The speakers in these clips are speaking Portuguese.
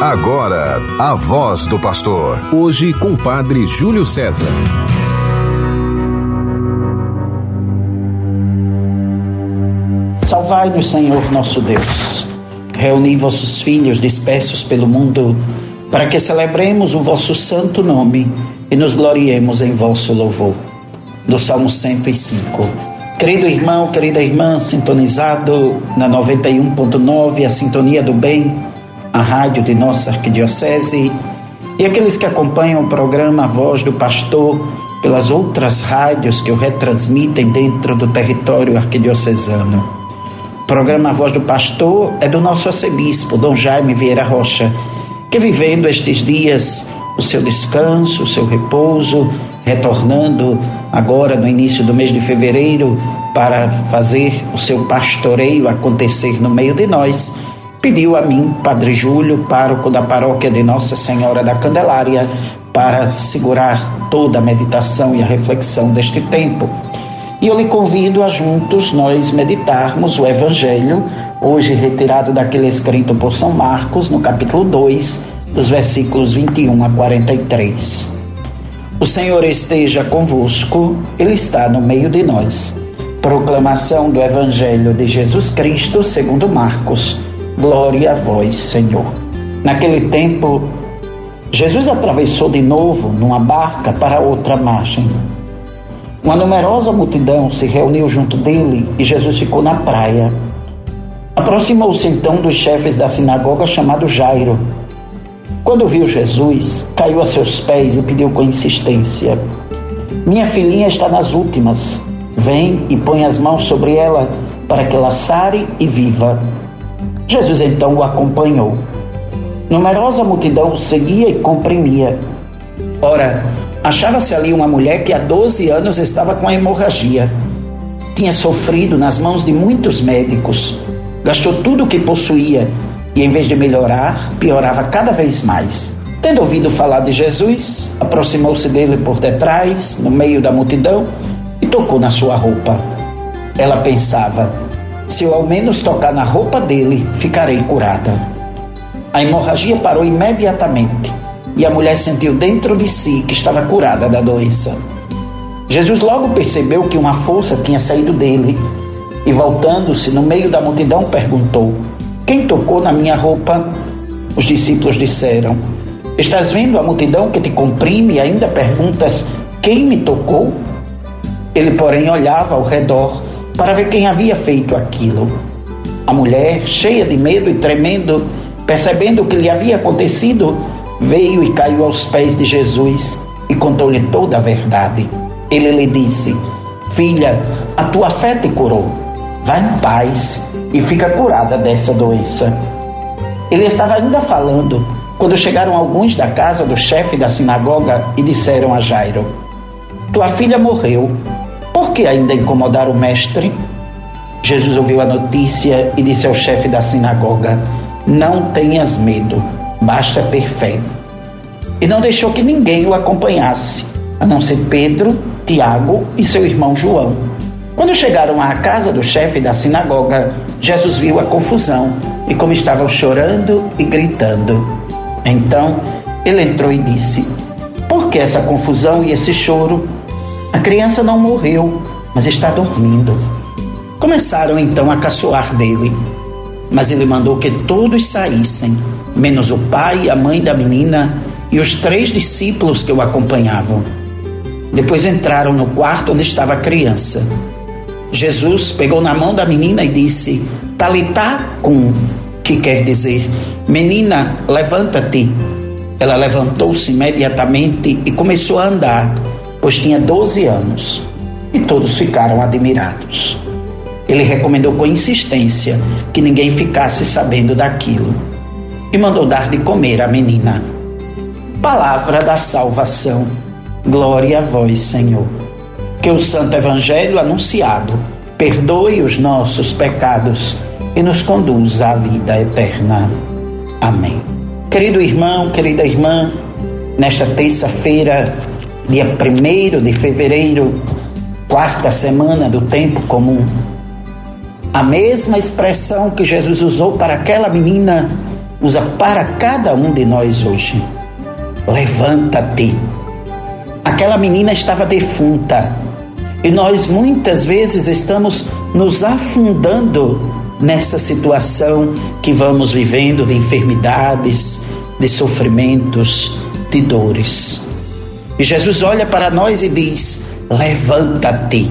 Agora, a voz do pastor. Hoje com o padre Júlio César. Salvai-nos, Senhor nosso Deus. Reuni vossos filhos dispersos pelo mundo, para que celebremos o vosso santo nome e nos gloriemos em vosso louvor. Do Salmo 105. Querido irmão, querida irmã, sintonizado na 91.9, a sintonia do bem, a rádio de nossa arquidiocese, e aqueles que acompanham o programa Voz do Pastor pelas outras rádios que o retransmitem dentro do território arquidiocesano. O programa Voz do Pastor é do nosso arcebispo, Dom Jaime Vieira Rocha, que vivendo estes dias o seu descanso, o seu repouso, retornando agora no início do mês de fevereiro para fazer o seu pastoreio acontecer no meio de nós, pediu a mim, Padre Júlio, pároco da paróquia de Nossa Senhora da Candelária, para segurar toda a meditação e a reflexão deste tempo. E eu lhe convido a juntos nós meditarmos o Evangelho, hoje retirado daquele escrito por São Marcos, no capítulo 2, dos versículos 21 a 43. O Senhor esteja convosco, Ele está no meio de nós. Proclamação do Evangelho de Jesus Cristo segundo Marcos. Glória a vós, Senhor. Naquele tempo, Jesus atravessou de novo numa barca para outra margem. Uma numerosa multidão se reuniu junto dele e Jesus ficou na praia. Aproximou-se então dos chefes da sinagoga chamado Jairo. Quando viu Jesus, caiu a seus pés e pediu com insistência: Minha filhinha está nas últimas. Vem e põe as mãos sobre ela para que ela sare e viva. Jesus então o acompanhou. Numerosa multidão o seguia e comprimia. Ora, achava-se ali uma mulher que há 12 anos estava com hemorragia. Tinha sofrido nas mãos de muitos médicos, gastou tudo o que possuía e, em vez de melhorar, piorava cada vez mais. Tendo ouvido falar de Jesus, aproximou-se dele por detrás, no meio da multidão, e tocou na sua roupa. Ela pensava: se eu ao menos tocar na roupa dele, ficarei curada. A hemorragia parou imediatamente e a mulher sentiu dentro de si que estava curada da doença. Jesus logo percebeu que uma força tinha saído dele e, voltando-se no meio da multidão, perguntou: Quem tocou na minha roupa? Os discípulos disseram: Estás vendo a multidão que te comprime e ainda perguntas: Quem me tocou? Ele, porém, olhava ao redor para ver quem havia feito aquilo. A mulher, cheia de medo e tremendo, percebendo o que lhe havia acontecido, veio e caiu aos pés de Jesus e contou-lhe toda a verdade. Ele lhe disse: Filha, a tua fé te curou. Vá em paz e fica curada dessa doença. Ele estava ainda falando quando chegaram alguns da casa do chefe da sinagoga e disseram a Jairo: Tua filha morreu por que ainda incomodar o mestre? Jesus ouviu a notícia e disse ao chefe da sinagoga: Não tenhas medo, basta ter fé. E não deixou que ninguém o acompanhasse, a não ser Pedro, Tiago e seu irmão João. Quando chegaram à casa do chefe da sinagoga, Jesus viu a confusão e como estavam chorando e gritando. Então ele entrou e disse: Por que essa confusão e esse choro? A criança não morreu, mas está dormindo. Começaram então a caçoar dele, mas ele mandou que todos saíssem, menos o pai e a mãe da menina e os três discípulos que o acompanhavam. Depois entraram no quarto onde estava a criança. Jesus pegou na mão da menina e disse: Talitá cum, que quer dizer: Menina, levanta-te. Ela levantou-se imediatamente e começou a andar pois tinha 12 anos, e todos ficaram admirados. Ele recomendou com insistência que ninguém ficasse sabendo daquilo e mandou dar de comer à menina. Palavra da salvação. Glória a vós, Senhor. Que o Santo Evangelho anunciado perdoe os nossos pecados e nos conduza à vida eterna. Amém. Querido irmão, querida irmã, nesta terça-feira dia 1 de fevereiro, quarta semana do tempo comum. A mesma expressão que Jesus usou para aquela menina usa para cada um de nós hoje. Levanta-te. Aquela menina estava defunta e nós muitas vezes estamos nos afundando nessa situação que vamos vivendo de enfermidades, de sofrimentos, de dores. E Jesus olha para nós e diz: Levanta-te.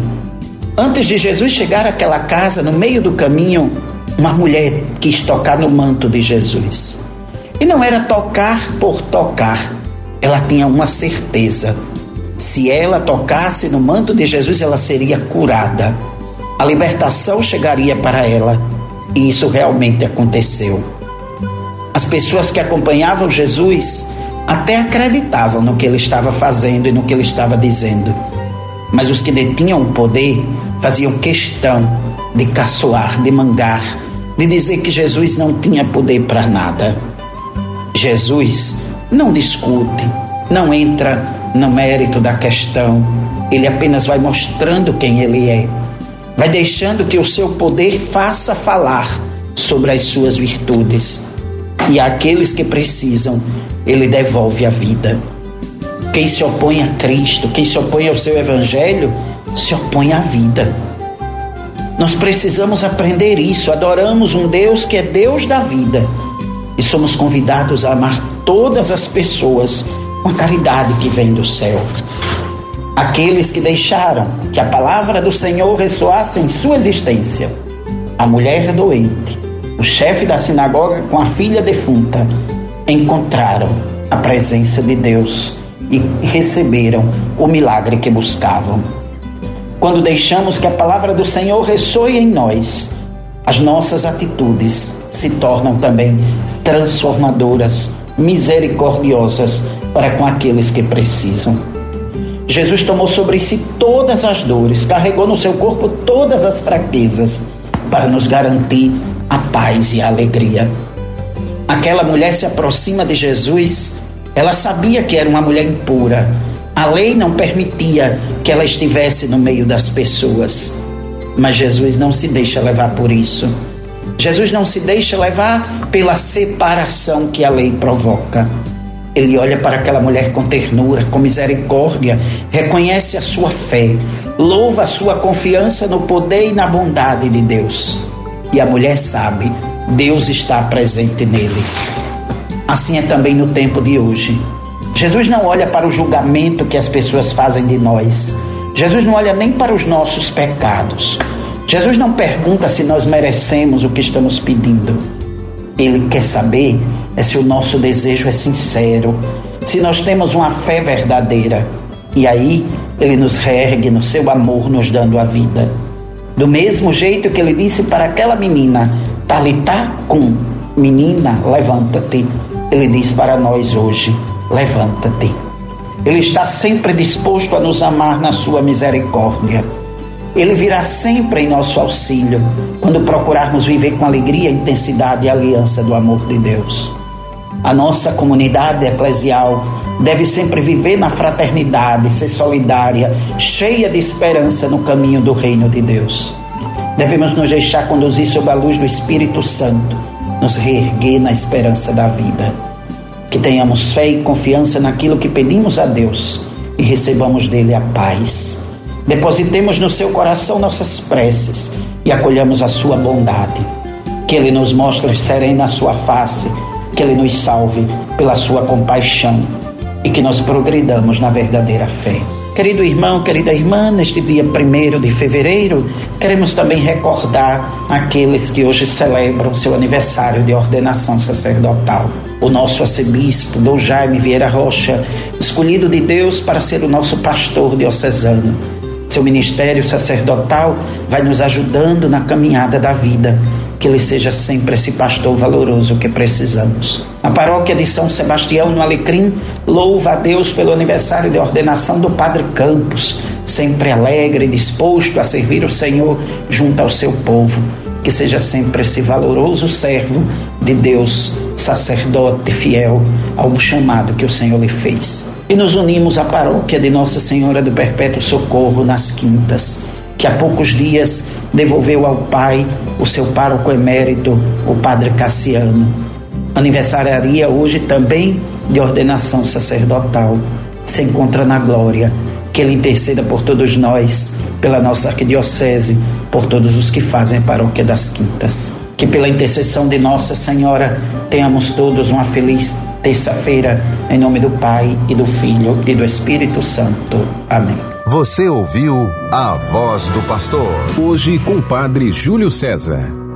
Antes de Jesus chegar àquela casa, no meio do caminho, uma mulher quis tocar no manto de Jesus. E não era tocar por tocar, ela tinha uma certeza. Se ela tocasse no manto de Jesus, ela seria curada. A libertação chegaria para ela. E isso realmente aconteceu. As pessoas que acompanhavam Jesus até acreditavam no que ele estava fazendo e no que ele estava dizendo. Mas os que detinham o poder faziam questão de caçoar, de mangar, de dizer que Jesus não tinha poder para nada. Jesus não discute, não entra no mérito da questão, ele apenas vai mostrando quem ele é, vai deixando que o seu poder faça falar sobre as suas virtudes. E àqueles que precisam, ele devolve a vida. Quem se opõe a Cristo, quem se opõe ao seu evangelho, se opõe à vida. Nós precisamos aprender isso. Adoramos um Deus que é Deus da vida e somos convidados a amar todas as pessoas com a caridade que vem do céu. Aqueles que deixaram que a palavra do Senhor ressoasse em sua existência. A mulher doente, o chefe da sinagoga com a filha defunta, encontraram a presença de Deus e receberam o milagre que buscavam. Quando deixamos que a palavra do Senhor ressoe em nós, as nossas atitudes se tornam também transformadoras, misericordiosas para com aqueles que precisam. Jesus tomou sobre si todas as dores, carregou no seu corpo todas as fraquezas para nos garantir a paz e a alegria. Aquela mulher se aproxima de Jesus, ela sabia que era uma mulher impura, a lei não permitia que ela estivesse no meio das pessoas. Mas Jesus não se deixa levar por isso. Jesus não se deixa levar pela separação que a lei provoca. Ele olha para aquela mulher com ternura, com misericórdia, reconhece a sua fé, louva a sua confiança no poder e na bondade de Deus. E a mulher sabe, Deus está presente nele. Assim é também no tempo de hoje. Jesus não olha para o julgamento que as pessoas fazem de nós. Jesus não olha nem para os nossos pecados. Jesus não pergunta se nós merecemos o que estamos pedindo. Ele quer saber é se o nosso desejo é sincero, se nós temos uma fé verdadeira. E aí ele nos reergue no seu amor, nos dando a vida. Do mesmo jeito que ele disse para aquela menina, Talitá com menina, levanta-te. Ele diz para nós hoje, levanta-te. Ele está sempre disposto a nos amar na sua misericórdia. Ele virá sempre em nosso auxílio quando procurarmos viver com alegria, intensidade e aliança do amor de Deus. A nossa comunidade eclesial deve sempre viver na fraternidade, ser solidária, cheia de esperança no caminho do reino de Deus. Devemos nos deixar conduzir sob a luz do Espírito Santo, nos reerguer na esperança da vida. Que tenhamos fé e confiança naquilo que pedimos a Deus e recebamos dele a paz. Depositemos no seu coração nossas preces e acolhamos a sua bondade. Que ele nos mostre serena a sua face, que ele nos salve pela sua compaixão e que nós progridamos na verdadeira fé. Querido irmão, querida irmã, neste dia 1 de fevereiro, queremos também recordar aqueles que hoje celebram seu aniversário de ordenação sacerdotal. O nosso arcebispo, Dom Jaime Vieira Rocha, escolhido de Deus para ser o nosso pastor diocesano. Seu ministério sacerdotal vai nos ajudando na caminhada da vida que ele seja sempre esse pastor valoroso que precisamos. A paróquia de São Sebastião, no Alecrim, louva a Deus pelo aniversário de ordenação do Padre Campos, sempre alegre e disposto a servir o Senhor junto ao seu povo. Que seja sempre esse valoroso servo de Deus, sacerdote fiel ao chamado que o Senhor lhe fez. E nos unimos à paróquia de Nossa Senhora do Perpétuo Socorro nas Quintas que há poucos dias devolveu ao Pai o seu pároco emérito, o Padre Cassiano. aniversariaria hoje também de ordenação sacerdotal, se encontra na glória. Que Ele interceda por todos nós, pela nossa arquidiocese, por todos os que fazem paróquia das Quintas. Que pela intercessão de Nossa Senhora tenhamos todos uma feliz terça-feira, em nome do Pai e do Filho e do Espírito Santo. Amém. Você ouviu a voz do pastor. Hoje com o Padre Júlio César.